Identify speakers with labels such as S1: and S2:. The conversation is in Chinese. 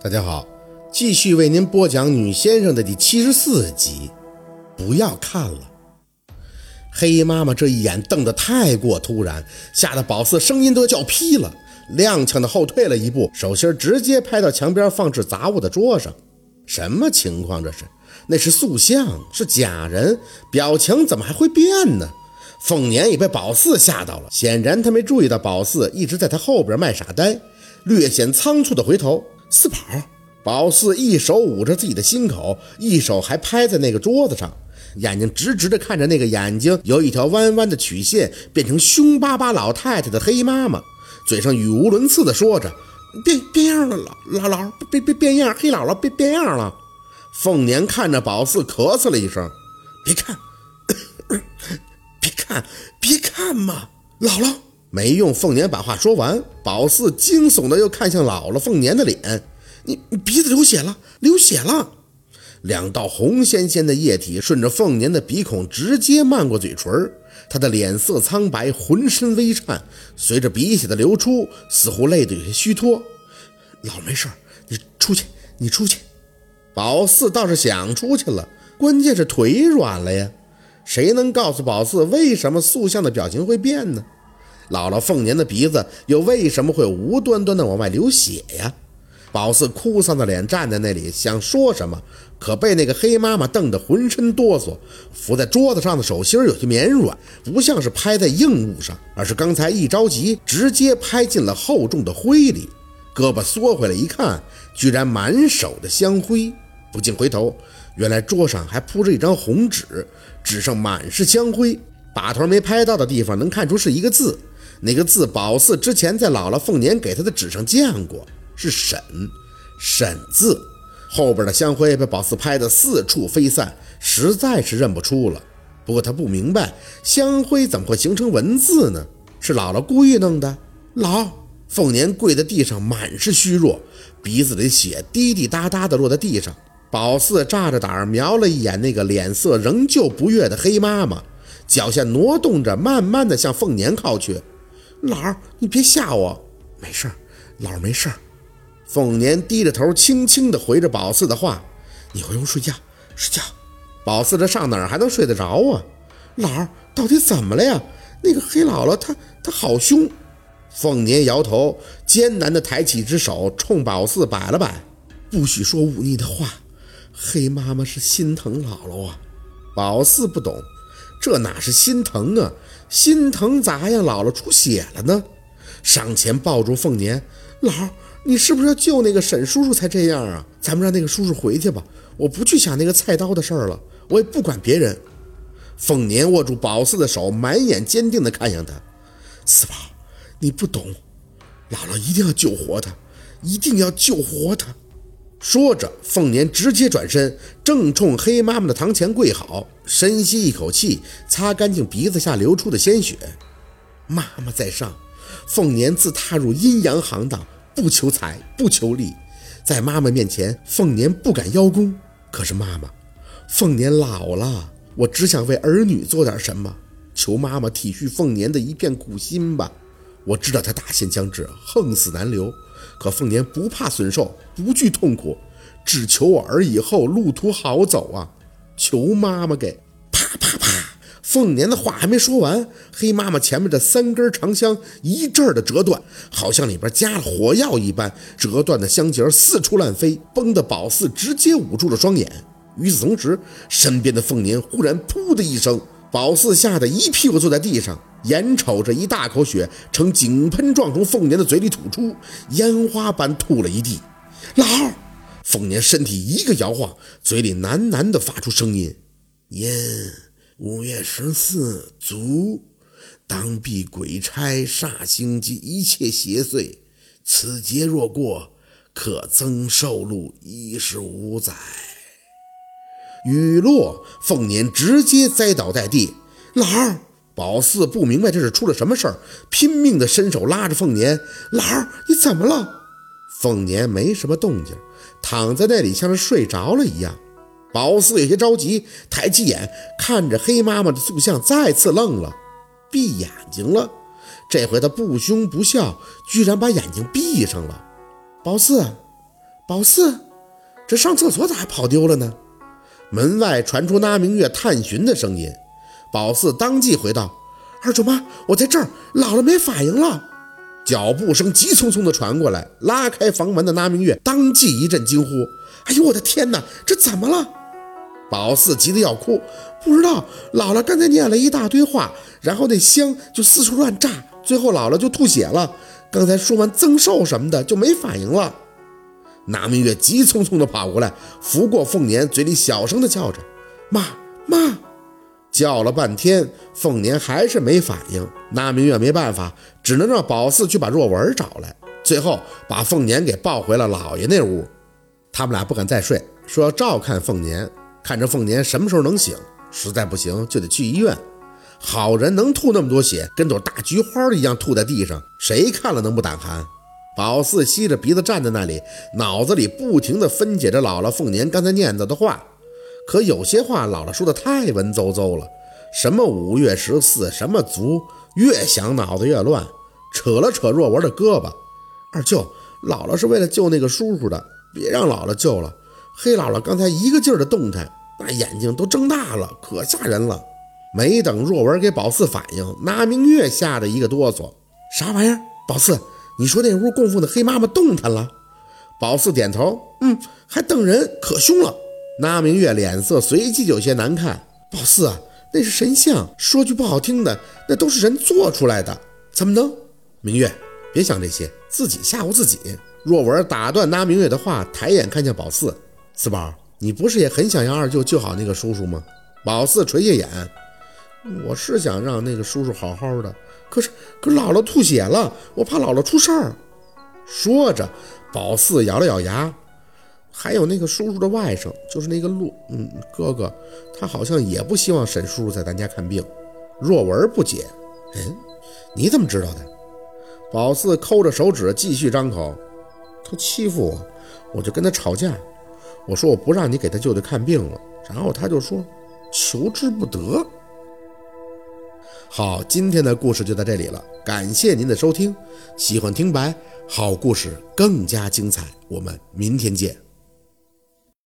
S1: 大家好，继续为您播讲《女先生》的第七十四集。不要看了，黑妈妈这一眼瞪得太过突然，吓得宝四声音都要叫劈了，踉跄的后退了一步，手心直接拍到墙边放置杂物的桌上。什么情况？这是？那是塑像，是假人，表情怎么还会变呢？凤年也被宝四吓到了，显然他没注意到宝四一直在他后边卖傻呆，略显仓促的回头。四宝，宝四一手捂着自己的心口，一手还拍在那个桌子上，眼睛直直的看着那个眼睛由一条弯弯的曲线变成凶巴巴老太太的黑妈妈，嘴上语无伦次的说着：“变变样了，老老姥变变变样，黑姥姥变变样了。”凤年看着宝四咳嗽了一声：“别看，别看，别看嘛，姥姥。”没用，凤年把话说完，宝四惊悚的又看向姥姥凤年的脸：“你你鼻子流血了，流血了！”两道红鲜鲜的液体顺着凤年的鼻孔直接漫过嘴唇，他的脸色苍白，浑身微颤，随着鼻血的流出，似乎累得有些虚脱。老没事，你出去，你出去。宝四倒是想出去了，关键是腿软了呀。谁能告诉宝四为什么塑像的表情会变呢？姥姥凤年的鼻子又为什么会无端端的往外流血呀？宝四哭丧着脸站在那里，想说什么，可被那个黑妈妈瞪得浑身哆嗦。扶在桌子上的手心有些绵软，不像是拍在硬物上，而是刚才一着急，直接拍进了厚重的灰里。胳膊缩回来一看，居然满手的香灰，不禁回头，原来桌上还铺着一张红纸，纸上满是香灰，把头没拍到的地方能看出是一个字。那个字，宝四之前在姥姥凤年给他的纸上见过，是“沈”，“沈”字。后边的香灰被宝四拍得四处飞散，实在是认不出了。不过他不明白，香灰怎么会形成文字呢？是姥姥故意弄的？老凤年跪在地上，满是虚弱，鼻子里血滴滴答答地落在地上。宝四炸着胆儿瞄了一眼那个脸色仍旧不悦的黑妈妈，脚下挪动着，慢慢地向凤年靠去。老儿，你别吓我，没事儿，老儿没事儿。凤年低着头，轻轻地回着宝四的话：“你回屋睡觉，睡觉。”宝四这上哪儿还能睡得着啊？老儿到底怎么了呀？那个黑姥姥她她好凶。凤年摇头，艰难地抬起一只手，冲宝四摆了摆：“不许说忤逆的话。黑妈妈是心疼姥姥啊。”宝四不懂，这哪是心疼啊？心疼咋样？姥姥出血了呢！上前抱住凤年，姥，你是不是要救那个沈叔叔才这样啊？咱们让那个叔叔回去吧，我不去想那个菜刀的事儿了，我也不管别人。凤年握住宝四的手，满眼坚定地看向他：“四宝，你不懂，姥姥一定要救活他，一定要救活他。”说着，凤年直接转身，正冲黑妈妈的堂前跪好，深吸一口气，擦干净鼻子下流出的鲜血。妈妈在上，凤年自踏入阴阳行当，不求财，不求利，在妈妈面前，凤年不敢邀功。可是妈妈，凤年老了，我只想为儿女做点什么，求妈妈体恤凤年的一片苦心吧。我知道他大限将至，横死难留。可凤年不怕损受，不惧痛苦，只求我儿以后路途好走啊！求妈妈给啪啪啪！凤年的话还没说完，黑妈妈前面的三根长香一阵儿的折断，好像里边加了火药一般，折断的香节四处乱飞，崩的宝四直接捂住了双眼。与此同时，身边的凤年忽然噗的一声，宝四吓得一屁股坐在地上。眼瞅着一大口血呈井喷状从凤年的嘴里吐出，烟花般吐了一地。老二，凤年身体一个摇晃，嘴里喃喃地发出声音：“因五月十四足，当避鬼差、煞星及一切邪祟。此劫若过，可增寿禄一十五载。”雨落，凤年直接栽倒在地。老二。宝四不明白这是出了什么事儿，拼命的伸手拉着凤年：“老儿，你怎么了？”凤年没什么动静，躺在那里像是睡着了一样。宝四有些着急，抬起眼看着黑妈妈的塑像，再次愣了，闭眼睛了。这回他不凶不笑，居然把眼睛闭上了。宝四，宝四，这上厕所咋还跑丢了呢？门外传出那明月探寻的声音。宝四当即回道：“二舅妈，我在这儿，姥姥没反应了。”脚步声急匆匆地传过来，拉开房门的那明月当即一阵惊呼：“哎呦，我的天哪，这怎么了？”宝四急得要哭，不知道姥姥刚才念了一大堆话，然后那香就四处乱炸，最后姥姥就吐血了。刚才说完增寿什么的就没反应了。那明月急匆匆地跑过来，扶过凤年，嘴里小声地叫着：“妈妈。”叫了半天，凤年还是没反应。那明月没办法，只能让宝四去把若文找来。最后把凤年给抱回了老爷那屋。他们俩不敢再睡，说要照看凤年，看着凤年什么时候能醒。实在不行就得去医院。好人能吐那么多血，跟朵大菊花一样吐在地上，谁看了能不胆寒？宝四吸着鼻子站在那里，脑子里不停地分解着姥姥凤年刚才念叨的话。可有些话姥姥说的太文绉绉了，什么五月十四，什么族，越想脑子越乱。扯了扯若文的胳膊，二舅，姥姥是为了救那个叔叔的，别让姥姥救了。黑姥姥刚才一个劲儿的动弹，那眼睛都睁大了，可吓人了。没等若文给宝四反应，那明月吓得一个哆嗦，啥玩意儿？宝四，你说那屋供奉的黑妈妈动弹了？宝四点头，嗯，还瞪人，可凶了。那明月脸色随即有些难看。宝四啊，那是神像，说句不好听的，那都是人做出来的，怎么能？明月，别想这些，自己吓唬自己。若文打断那明月的话，抬眼看向宝四：“四宝，你不是也很想要二舅救好那个叔叔吗？”宝四垂下眼：“我是想让那个叔叔好好的，可是，可姥姥吐血了，我怕姥姥出事儿。”说着，宝四咬了咬牙。还有那个叔叔的外甥，就是那个陆，嗯，哥哥，他好像也不希望沈叔叔在咱家看病。若文不解，嗯，你怎么知道的？宝四抠着手指继续张口，他欺负我，我就跟他吵架，我说我不让你给他舅舅看病了，然后他就说求之不得。好，今天的故事就到这里了，感谢您的收听，喜欢听白好故事更加精彩，我们明天见。